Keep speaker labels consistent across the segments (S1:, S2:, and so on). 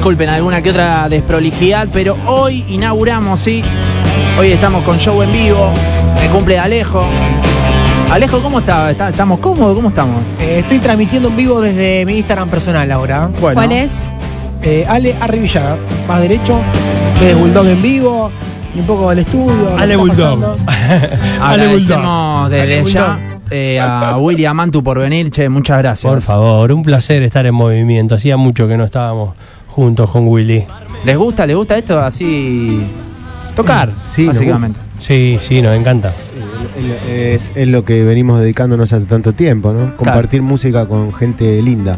S1: Disculpen alguna que otra desprolijidad, pero hoy inauguramos, ¿sí? Hoy estamos con show en vivo. Me cumple Alejo. Alejo, ¿cómo está? ¿Está- ¿Estamos cómodos? ¿Cómo estamos?
S2: Eh, estoy transmitiendo en vivo desde mi Instagram personal ahora.
S1: Bueno.
S3: ¿Cuál es?
S2: Eh, Ale Arribillaga, más derecho, desde Bulldog en vivo y un poco del estudio. lo que
S4: Ale
S2: está
S4: Bulldog.
S2: pasando.
S1: Agradecemos desde
S2: Ale
S1: ya eh, a William Mantu por venir, che, muchas gracias.
S4: Por favor, un placer estar en movimiento. Hacía mucho que no estábamos juntos con Willy.
S1: ¿Les gusta? ¿Les gusta esto así? Tocar,
S5: Sí,
S1: básicamente.
S4: Sí, sí, nos encanta.
S5: Es, es lo que venimos dedicándonos hace tanto tiempo, ¿no? Compartir música con gente linda.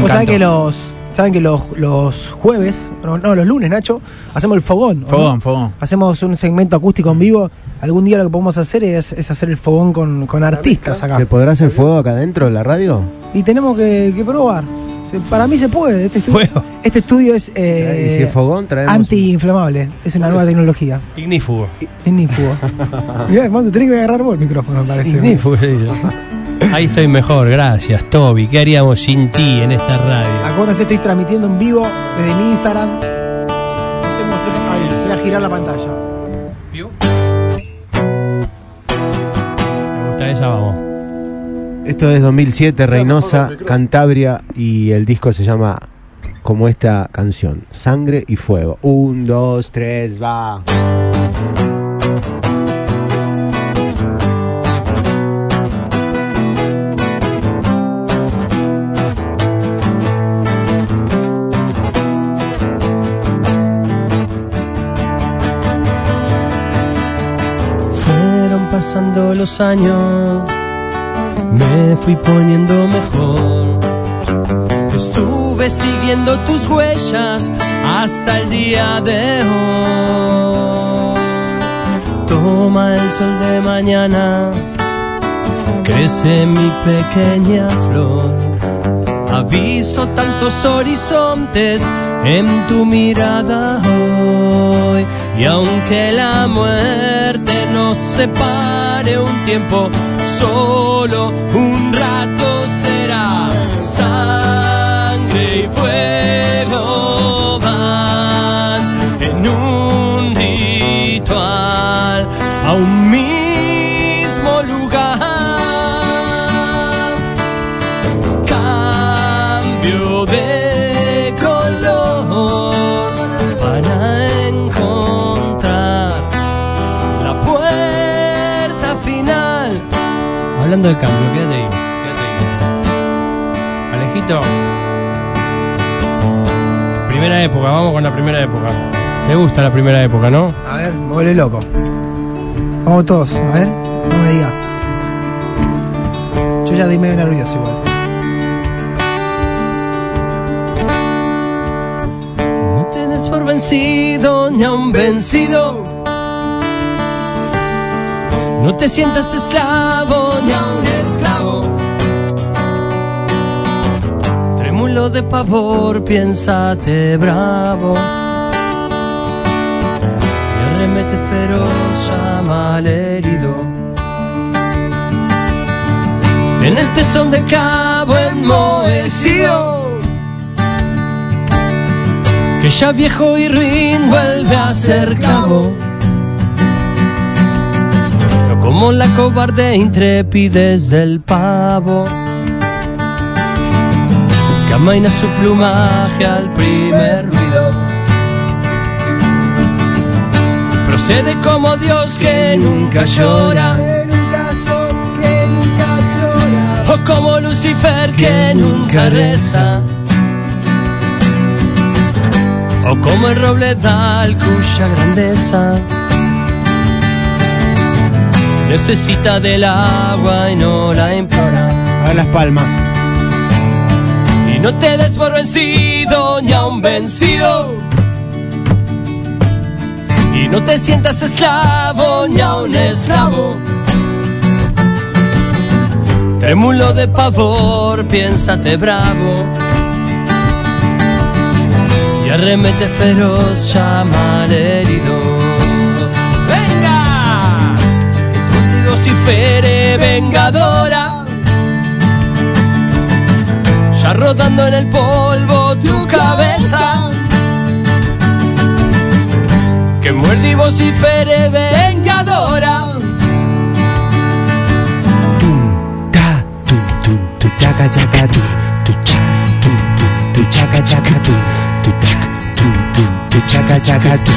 S2: Vos sabés que los. Saben que los, los jueves, no, no, los lunes, Nacho, hacemos el fogón.
S1: Fogón, fogón.
S2: Hacemos un segmento acústico en vivo. Algún día lo que podemos hacer es, es hacer el fogón con, con artistas acá.
S5: ¿Se podrá hacer fuego acá adentro de la radio?
S2: Y tenemos que, que probar. Para mí se puede. Este estudio, este estudio es eh,
S5: si es fogón,
S2: antiinflamable. Es una nueva tecnología.
S4: Ignífugo.
S2: Ignífugo. Mirá, Mando, tenés que agarrar vos el micrófono, me parece.
S4: Ignífugo. Ahí estoy mejor, gracias, Toby. ¿Qué haríamos sin ti en esta radio?
S2: Acuérdense, estoy transmitiendo en vivo desde mi Instagram. No sé cómo hacer. Ahí, voy a girar la pantalla.
S4: Me gusta esa, vamos.
S5: Esto es 2007, Reynosa, Cantabria, y el disco se llama como esta canción, Sangre y Fuego. Un, dos, tres, va.
S4: Fueron pasando los años, me fui poniendo mejor. Estuve siguiendo tus huellas hasta el día de hoy. Toma el sol de mañana, crece mi pequeña flor. Ha visto tantos horizontes en tu mirada hoy. Y aunque la muerte nos separe un tiempo, solo un rato De cambio, quédate ahí, quédate ahí. Alejito. Primera época, vamos con la primera época. ¿Te gusta la primera época, no?
S2: A ver, me vuelve loco. Vamos todos, a ver, no me diga. Yo ya estoy medio nervioso igual.
S4: No te des por vencido ni a un vencido. No te sientas esclavo ni a un esclavo. Trémulo de pavor, piénsate bravo. Y arremete feroz, llama al herido. En el tesón del cabo enmohecido que ya viejo y ruin vuelve a ser cabo. Como la cobarde intrepidez del pavo, que amaina su plumaje al primer ruido. Procede como Dios que nunca llora, o como Lucifer que nunca reza. o como el robledal cuya grandeza necesita del agua y no la implora.
S5: A ver las palmas.
S4: Y no te des por vencido ni a un vencido. Y no te sientas esclavo ni a un esclavo. Trémulo de pavor, piénsate bravo. Y arremete feroz, llama al herido. vocifere eh, vengadora. Ya rodando en el polvo tu cabeza. Que muerde y vocifere vengadora.
S2: Tum, ca, tum, tum, tu, chaca, chaca, tu, tu, chaca, tum, tum, tu, chaca, chaca, tu, tu, chaca, tum, tum, tu, chaca, chaca, tu.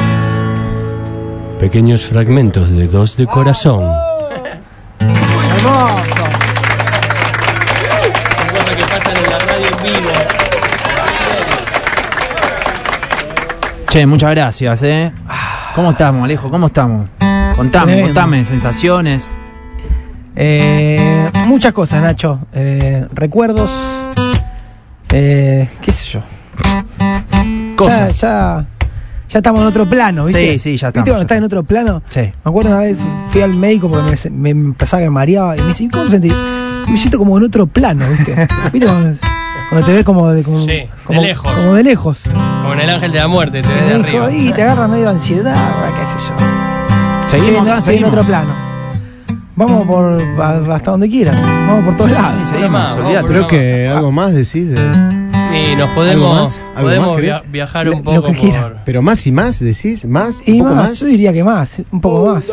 S4: Pequeños fragmentos de dos de corazón.
S2: Hermoso.
S4: Cosas que pasan en la radio en vivo.
S1: Che, muchas gracias, ¿eh? ¿Cómo estamos, Alejo? ¿Cómo estamos? Contame, contame, sensaciones.
S2: Eh, muchas cosas, Nacho. Eh, recuerdos. Eh, ¿Qué sé yo?
S1: Cosas.
S2: Ya, ya, ya estamos en otro plano, ¿viste?
S1: Sí, sí, ya
S2: ¿Viste
S1: estamos,
S2: cuando
S1: ya
S2: estás en otro plano?
S1: Sí.
S2: Me acuerdo una vez, fui al médico porque me, me empezaba que me mareaba y me dice, ¿cómo sentí? Me siento como en otro plano, ¿viste? ¿Viste cuando, cuando te ves como de, como,
S4: Sí, de lejos.
S2: como de lejos?
S4: Como en el ángel de la muerte, te ves de arriba.
S2: y te agarra medio de ansiedad, qué sé yo.
S1: Seguimos
S2: Estoy en-
S1: seguimos.
S2: otro plano. Vamos por hasta donde quieran. Vamos por todos lados.
S1: Sí, seguimos,
S4: vamos
S5: Creo que algo más decís de...
S4: Y nos
S5: ¿Algo
S4: podemos, podemos
S5: más querés?
S4: via- viajar
S2: Lo-
S4: un
S2: lo
S4: poco
S2: que quiera.
S4: por...
S5: Pero más y más decís, más,
S2: Y
S5: un poco
S2: más,
S5: más.
S2: yo diría que más, un poco más.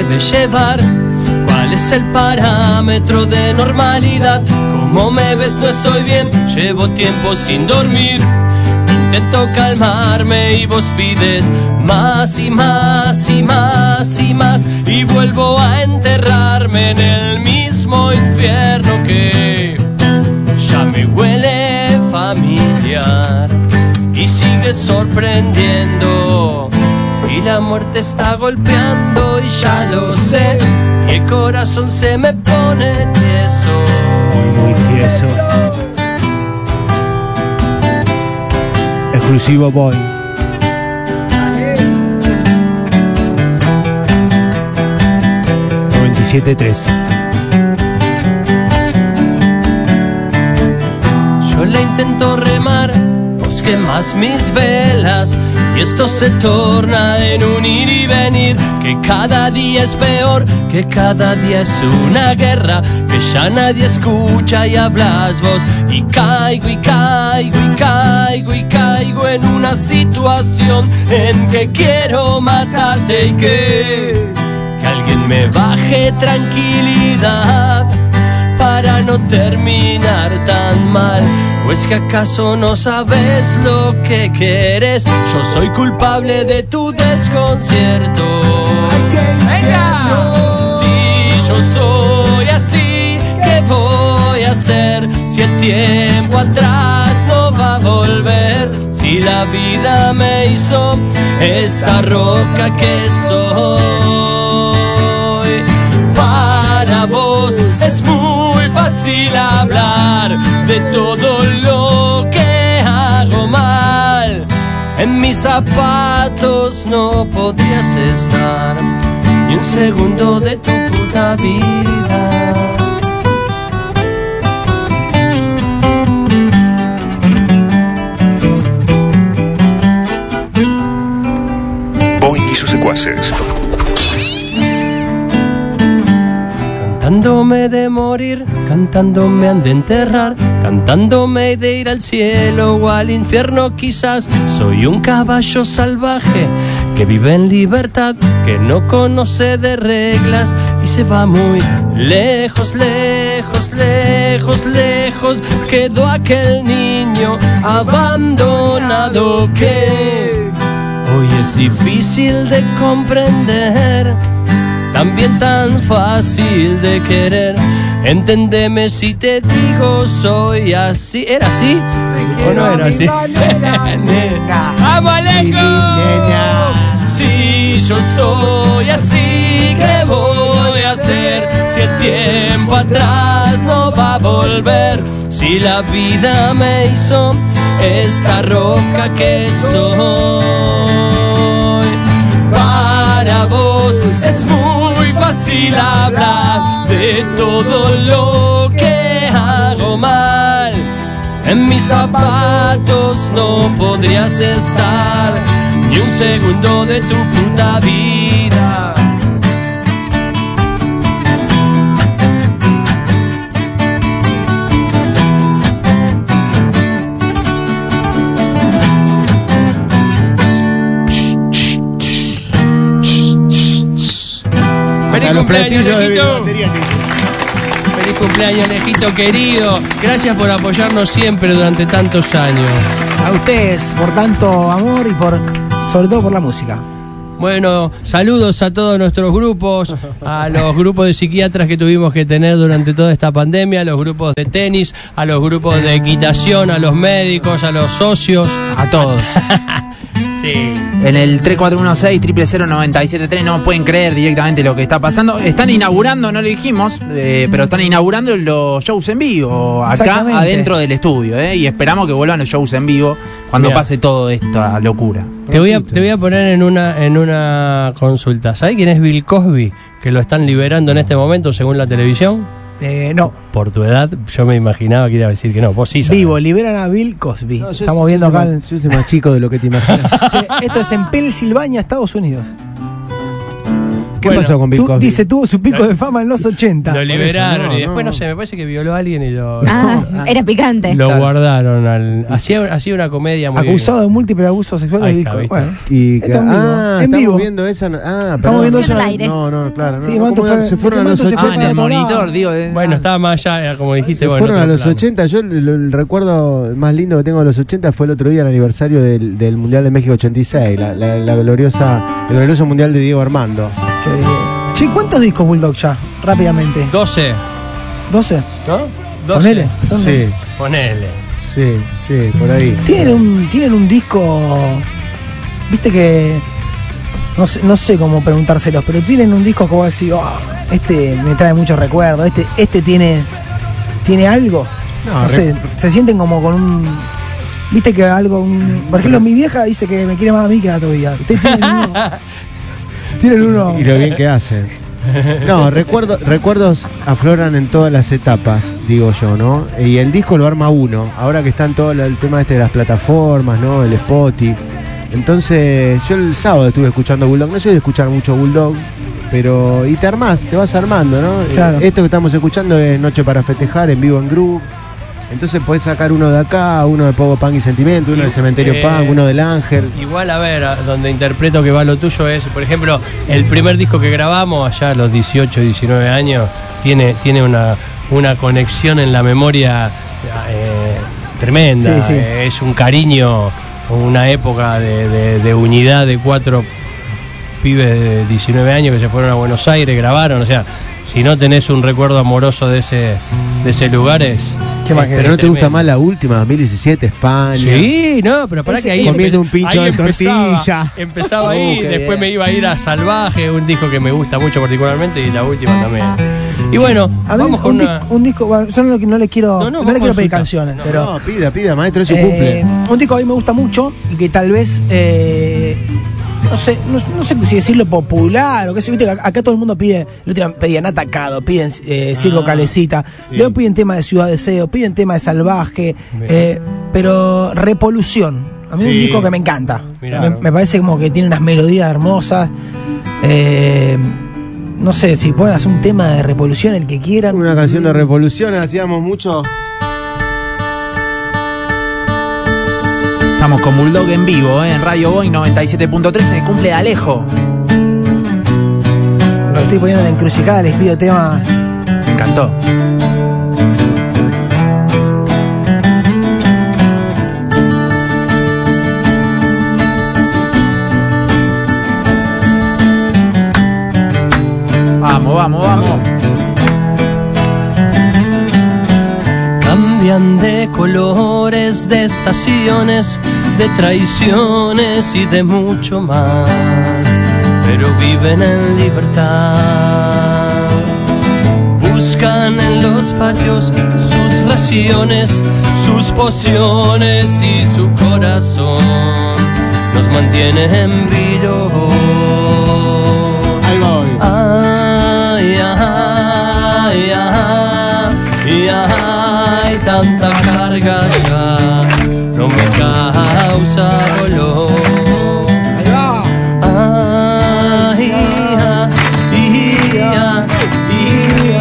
S4: Puede llevar. ¿Cuál es el parámetro de normalidad? Como me ves no estoy bien, llevo tiempo sin dormir. Intento calmarme y vos pides más y más y más y más. Y vuelvo a enterrarme en el mismo infierno que ya me huele familiar y sigue sorprendiendo. Y la muerte está golpeando y ya lo sé. Y el corazón se me pone tieso.
S5: Muy, muy tieso. Exclusivo Boy. tres
S4: Yo le intento remar, vos quemas mis velas. Y esto se torna en un ir y venir. Que cada día es peor, que cada día es una guerra. Que ya nadie escucha y hablas vos. Y caigo y caigo y caigo y caigo en una situación en que quiero matarte y que, que alguien me baje tranquilidad para no terminar tan. ¿O es que acaso no sabes lo que quieres? Yo soy culpable de tu desconcierto. Si yo soy así, ¿qué voy a hacer? Si el tiempo atrás no va a volver. Si la vida me hizo esta roca que soy. Es muy fácil hablar de todo lo que hago mal. En mis zapatos no podrías estar ni un segundo de tu puta vida. Cantándome de morir, cantándome han de enterrar, cantándome de ir al cielo o al infierno quizás. Soy un caballo salvaje que vive en libertad, que no conoce de reglas y se va muy lejos, lejos, lejos, lejos. Quedó aquel niño abandonado que hoy es difícil de comprender también tan fácil de querer. Entendeme si te digo soy así. ¿Era así? ¿O no era así? ¡Vamos, Alejo! Si yo soy así, ¿qué voy a hacer? Si el tiempo atrás no va a volver. Si la vida me hizo esta roca que soy. Para vos es muy fácil hablar de todo lo que hago mal. En mis zapatos no podrías estar ni un segundo de tu puta vida. ¡Feliz
S5: A los
S4: cumpleaños,
S5: platillos de
S4: Lejito! ¡Feliz cumpleaños, Lejito querido! Gracias por apoyarnos siempre durante tantos años.
S2: A ustedes por tanto amor y por sobre todo por la música.
S4: Bueno, saludos a todos nuestros grupos, a los grupos de psiquiatras que tuvimos que tener durante toda esta pandemia, a los grupos de tenis, a los grupos de equitación, a los médicos, a los socios.
S1: A todos.
S4: Sí.
S1: En el 3416-000973 no pueden creer directamente lo que está pasando. Están inaugurando, no lo dijimos, eh, pero están inaugurando los shows en vivo acá adentro del estudio. eh, y esperamos que vuelvan los shows en vivo cuando
S4: Mirá.
S1: pase toda esta locura.
S4: Te voy, a, te voy a poner en una, en una consulta. ¿Sabes quién es Bill Cosby? Que lo están liberando en este momento según la televisión.
S2: Eh, no,
S4: Por tu edad, yo me imaginaba que iba a decir que no. Vos sí sabés.
S2: vivo, liberan a Bill Cosby.
S5: No, yo-
S2: Estamos
S5: yo
S2: viendo
S5: soy
S2: acá.
S5: más-
S2: el-
S5: Yo soy más chico de lo que te imaginas.
S2: Che, esto es en Pensilvania, Estados Unidos.
S5: ¿Qué
S4: Bueno,
S5: pasó con Bill Cosby?
S2: dice, tuvo su pico de fama en los 80.
S4: Lo liberaron
S5: no,
S4: y después, no.
S5: no.
S4: sé, me parece que violó a alguien y lo,
S6: Ah, era picante.
S4: lo
S1: Claro.
S4: guardaron. Al, hacía, hacía una comedia muy
S2: Acusado de múltiples abusos sexuales.
S4: Está.
S2: Bueno,
S5: Y que-
S2: en vivo,
S5: ah,
S2: en
S5: estamos
S2: vivo.
S5: viendo esa. no- Ah,
S2: Estamos viendo
S6: eso.
S5: No, no, claro.
S2: Sí,
S5: no,
S2: Manto
S5: ¿cómo
S2: fue-
S5: se fueron a los
S2: se
S1: Ah,
S2: fue
S5: 80.
S1: en el monitor, digo. eh.
S4: Bueno, estaba más allá, como dijiste.
S5: Se
S4: bueno,
S5: fueron a los
S4: plano.
S5: 80. Yo el, recuerdo más lindo que tengo de los 80 fue el otro día, el aniversario del, Mundial de México 86, la, la- la gloriosa, el glorioso Mundial de Diego Armando.
S2: Che, ¿cuántos discos Bulldog ya? Rápidamente.
S4: 12,
S2: ¿12?
S4: ¿no? 12.
S2: Ponele. Son-
S5: Sí,
S4: Ponele.
S5: sí, sí, por ahí.
S2: Tienen un, tienen un disco. Viste que. No sé, no sé cómo preguntárselos, pero tienen un disco que vos decís, "Oh, este me trae muchos recuerdos, este, este tiene. ¿Tiene algo?
S5: No,
S2: No, sé, se sienten como con un. Viste que algo. un- por ejemplo, mi vieja dice que me quiere más a mí que a tu vida. Ustedes tienen uno. Tienen uno.
S5: Y lo bien que hacen. No, recuerdo, recuerdos afloran en todas las etapas, digo yo, ¿no? Y el disco lo arma uno, ahora que están todo el tema este de las plataformas, ¿no? El Spotify. Entonces, yo el sábado estuve escuchando Bulldog, no soy de escuchar mucho Bulldog, pero. Y te armás, te vas armando, ¿no?
S2: Claro.
S5: Esto que estamos escuchando es Noche para Festejar en vivo en Group. Entonces podés sacar uno de acá, uno de Pogo Punk y Sentimiento, uno del Cementerio
S4: Eh,
S5: Punk, uno del Ángel.
S4: Igual, a ver, donde interpreto que va lo tuyo es, por ejemplo, el primer disco que grabamos allá a los 18, 19 años, tiene, tiene una, una conexión en la memoria eh, tremenda.
S2: Sí, sí.
S4: Eh, es un cariño, una época de, de- de unidad de cuatro pibes de 19 años que se fueron a Buenos Aires, grabaron, o sea, si no tenés un recuerdo amoroso de ese, de ese lugar es...
S2: Qué más
S4: es
S2: que-
S5: Pero no te gusta más la última, 2017, España.
S4: Sí, no, pero para que ahí
S5: Comiendo un pincho de tortilla.
S4: Empezaba
S1: Uh,
S4: ahí, después
S1: bien.
S4: me iba a ir a Salvaje, un disco que me gusta mucho particularmente, y la última también. Y bueno,
S2: A ver,
S4: vamos con
S2: un,
S4: una.
S2: dis- un disco. bueno, yo no, no le quiero.
S4: No,
S2: No,
S4: no,
S2: le
S4: vos
S2: quiero pedir canciones,
S4: No,
S2: pero.
S5: No, pida, pida, maestro, es su
S2: Eh,
S5: cumple.
S2: un disco que a mí me gusta mucho y que tal vez, eh, no sé, no, no sé si decirlo popular o qué sé, viste, que acá todo el mundo pide, día pedían Atacado, piden eh, Circo
S5: Ah,
S2: Calecita,
S5: sí.
S2: luego piden tema de Ciudad Deseo, piden tema de Salvaje, eh, pero Repolución, a mí es un disco que me encanta, me, me parece como que tiene unas melodías hermosas, eh, no sé, si pueden hacer un tema de Repolución, el que quieran.
S5: Una canción de revolución, hacíamos mucho.
S1: Estamos con Bulldog en vivo, eh, en Radio Boy 97.3 en el cumple de Alejo.
S2: Lo estoy poniendo en la encrucijada, les pido tema
S1: Me encantó.
S4: De colores, de estaciones, de traiciones y de mucho más. Pero viven en libertad. Buscan en los patios sus raciones, sus pociones y su corazón. Nos mantiene en brillo.
S5: tanta carga
S4: ya no me causa dolor. Ay, ay,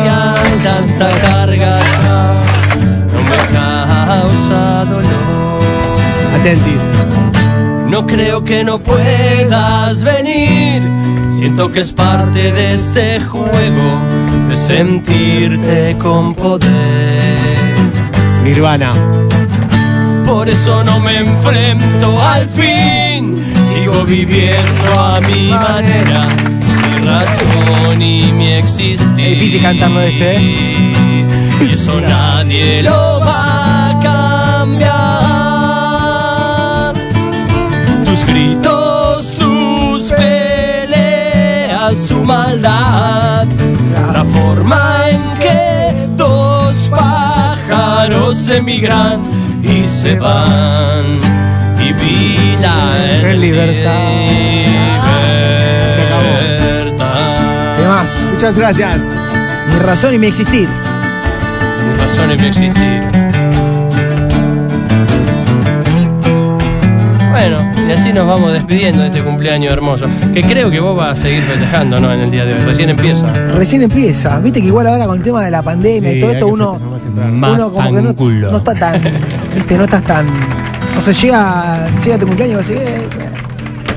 S4: ay, tanta carga ya no me causa dolor.
S5: Atentis.
S4: No creo que no puedas venir. Siento que es parte de este juego de sentirte con poder.
S5: Nirvana.
S4: Por eso no me enfrento al fin. Sigo viviendo a mi manera. Mi razón y mi existir.
S2: Es difícil cantarlo este,
S4: Y eso nadie lo va a cambiar. Tus gritos, tus peleas, tu maldad. La forma pájaros emigran y se van. Y vida en,
S2: En libertad. Se acabó.
S4: libertad.
S2: ¿Qué más?
S5: Muchas gracias.
S2: Mi razón y mi existir.
S4: Mi razón en mi existir. Bueno, y así nos vamos despidiendo de este cumpleaños hermoso. Que creo que vos vas a seguir festejando, ¿no? En el día de hoy. Recién empieza.
S2: Recién empieza. Viste que igual ahora con el tema de la pandemia y todo esto uno. Uno como que no, no está tan. Viste, no estás tan. O sea, llega, llega tu cumpleaños y vas a decir, eh,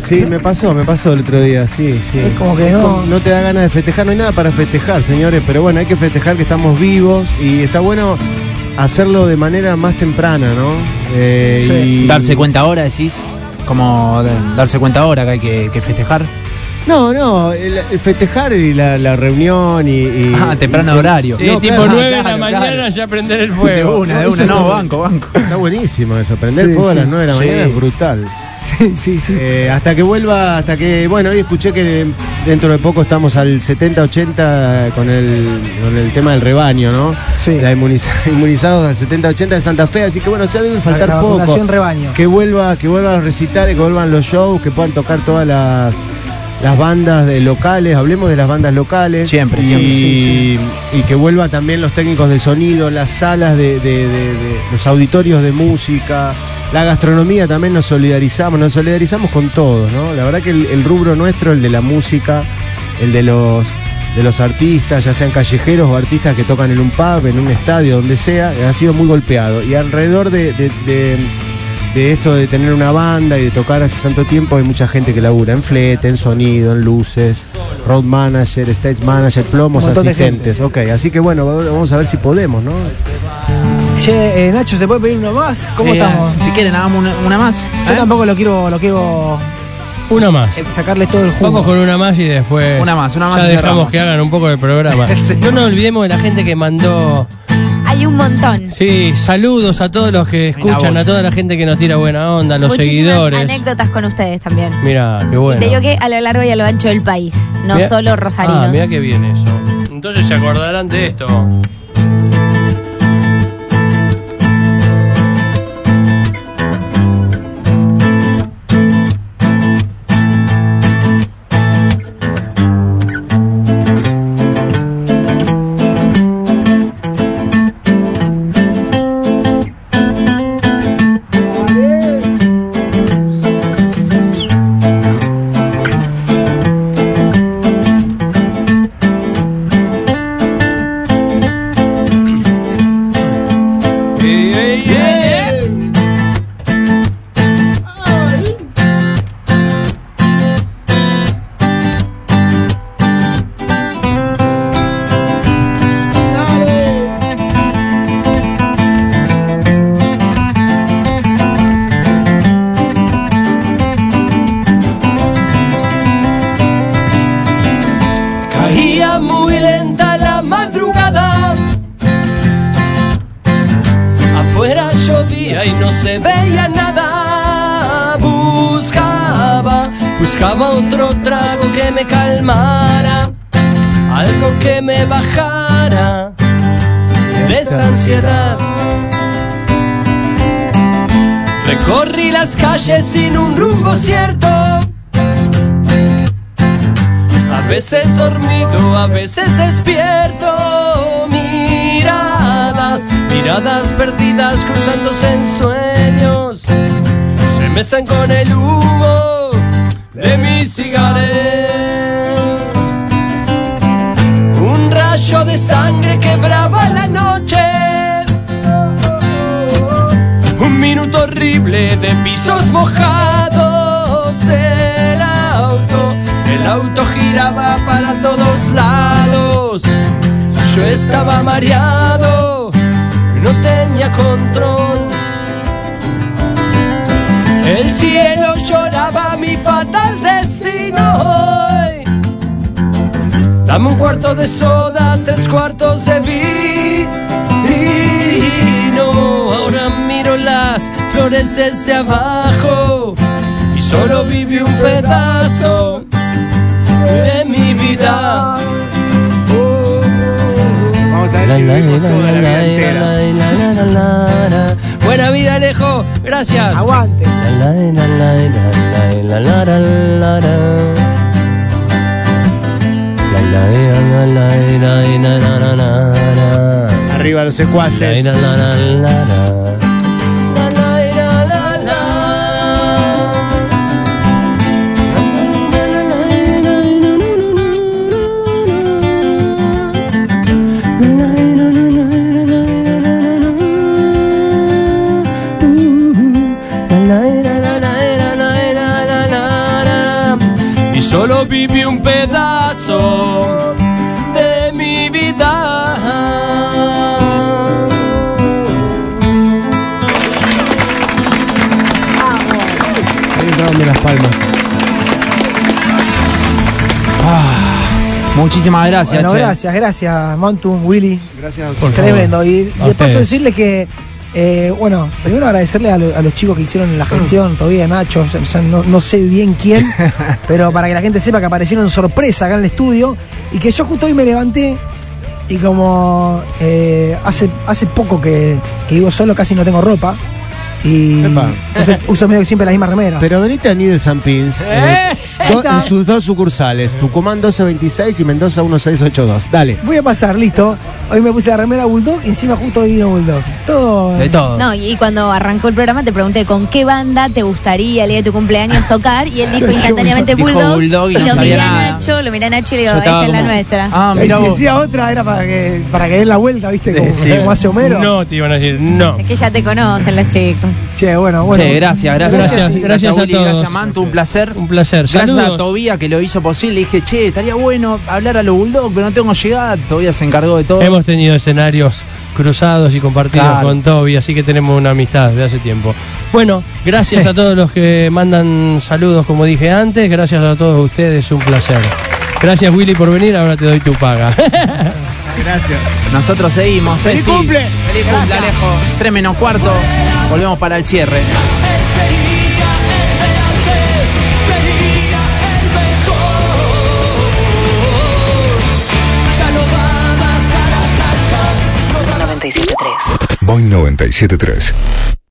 S5: Sí, me pasó, me pasó el otro día, sí, sí.
S2: Es como que no-
S5: No te da ganas de festejar, no hay nada para festejar, señores, pero bueno, hay que festejar que estamos vivos y está bueno hacerlo de manera más temprana, ¿no? Eh,
S2: Sí.
S5: y-
S1: Darse cuenta ahora, decís. Como darse cuenta ahora que hay que, que festejar.
S5: No, no, el, el festejar y la, la reunión y, y-
S1: Ah, temprano
S5: y-
S1: horario.
S4: Sí,
S5: No,
S4: tipo
S5: claro,
S4: 9 de la
S1: claro,
S4: mañana
S1: claro.
S4: ya prender el
S1: De
S4: fuego.
S1: una, de una. No, banco, banco.
S5: Está buenísimo eso, prender
S2: Sí,
S5: fuego a
S2: sí.
S5: las 9 de la
S1: Sí.
S5: mañana es brutal.
S2: sí, sí, sí.
S5: Eh, hasta que vuelva, hasta que, bueno, hoy escuché que dentro de poco estamos al 70-80 con el, con el tema del rebaño, ¿no?
S2: Sí.
S5: La inmuniza- inmunizados al 70-80 de Santa Fe, así que bueno, ya debe faltar
S2: la
S5: poco.
S2: vacunación rebaño.
S5: Que vuelva, que vuelvan los recitales, que vuelvan los shows, que puedan tocar todas las las bandas de locales, hablemos de las bandas locales.
S1: Siempre,
S5: y,
S1: siempre,
S2: sí,
S5: y que vuelvan también los técnicos de sonido, las salas de, de- de- de- los auditorios de música, la gastronomía también nos solidarizamos, nos solidarizamos con todos, ¿no? La verdad que el, el rubro nuestro, el de la música, el de los de los artistas, ya sean callejeros o artistas que tocan en un pub, en un estadio, donde sea, ha sido muy golpeado. Y alrededor de, de- de- de esto de tener una banda y de tocar hace tanto tiempo, hay mucha gente que labura en flete, en sonido, en luces, road manager, stage manager, plomos, asistentes. Ok, así que bueno, vamos a ver si podemos, ¿no?
S2: Che, eh, Nacho, ¿se puede pedir uno más? ¿Cómo
S1: Eh,
S2: estamos?
S1: Si quieren, hagamos una, una más.
S2: Yo
S1: ¿eh?
S2: tampoco lo quiero, lo quiero
S4: Una más.
S2: sacarle todo el jugo.
S4: Vamos con una más y después.
S1: Una más, una más
S4: Ya dejamos
S1: cerramos.
S4: que hagan un poco de programa.
S1: Sí.
S4: No nos olvidemos de la gente que mandó.
S6: Hay un montón.
S4: Sí, saludos a todos los que escuchan, a toda la gente que nos tira buena onda, a los
S6: Muchísimas
S4: seguidores.
S6: anécdotas con ustedes también.
S4: Mira, qué bueno.
S6: Y te digo que a lo largo y a lo ancho del país, no
S4: Mirá-
S6: solo rosarinos.
S4: Ah, mira qué bien eso. Entonces se acordarán de esto. Sin un rumbo cierto. A veces dormido, a veces despierto. Miradas, miradas perdidas cruzándose en sueños. Se mesan con el humo de mi cigarrillo. Un rayo de sangre quebraba minuto horrible de pisos mojados. El auto, el auto giraba para todos lados. Yo estaba mareado, no tenía control. El cielo lloraba mi fatal destino. Dame un cuarto de soda, tres cuartos de vino. Flores desde abajo y solo viví un pedazo de mi vida.
S5: Vamos a ver si vivimos toda la vida entera.
S4: Buena vida, Alejo. Gracias.
S2: Aguante.
S5: Arriba los secuaces.
S1: Muchísimas gracias,
S2: Bueno,
S1: che.
S2: gracias, gracias, Montum, Willy.
S5: Gracias a
S4: Por
S5: ustedes.
S4: favor.
S2: Tremendo. Y
S4: A
S2: de paso decirle que, eh, bueno, primero agradecerle a, lo- a los chicos que hicieron la gestión, todavía Nacho, o sea, no, no sé bien quién, pero para que la gente sepa que aparecieron sorpresa acá en el estudio y que yo justo hoy me levanté y como eh, hace, hace poco que, que vivo solo, casi no tengo ropa. Y
S5: Epa.
S2: entonces uso medio que siempre la misma remera.
S5: Pero venite a Needles and Pins eh, do- en sus dos sucursales, Tucumán 1226 y Mendoza 1682. Dale.
S2: Voy a pasar, listo. Hoy me puse la remera Bulldog y encima justo hoy vino Bulldog. Todo.
S1: De todo.
S6: No, y cuando arrancó el programa te pregunté con qué banda te gustaría el día de tu cumpleaños tocar y él dijo instantáneamente
S1: Dijo
S6: Bulldog,
S1: Bulldog y no
S6: lo
S1: sabía
S6: miré a. Nacho, lo miré a Nacho y le digo, esta
S1: estaba
S6: es la
S1: como-
S6: nuestra.
S1: Ah,
S2: Y
S1: mira
S2: si decía otra era para que, para que den la vuelta, ¿viste? Como,
S1: Sí.
S2: como hace Homero.
S4: No, te iban a decir no.
S6: Es que ya te conocen los chicos.
S2: Che, bueno, bueno.
S1: Che, gracias, gracias.
S4: Gracias, gracias a
S1: Willy,
S4: todos.
S1: Gracias, Manto, un placer.
S4: Un placer.
S1: Gracias a
S4: Saludos.
S1: Tobía que lo hizo posible. Dije, che, estaría bueno hablar a los Bulldog, pero no tengo llegada. Tobía se encargó de todo.
S4: Hemos tenido escenarios cruzados y compartidos
S1: Claro.
S4: con Toby, así que tenemos una amistad de hace tiempo. Bueno, gracias a todos los que mandan saludos, como dije antes. Gracias a todos ustedes, un placer. Gracias, Willy, por venir. Ahora te doy tu paga.
S5: Gracias.
S1: Nosotros seguimos.
S5: ¡Feliz
S1: Ceci.
S5: cumple!
S1: ¡Feliz cumple, Alejo! 3 menos cuarto. Volvemos para el cierre.
S3: Boing 973.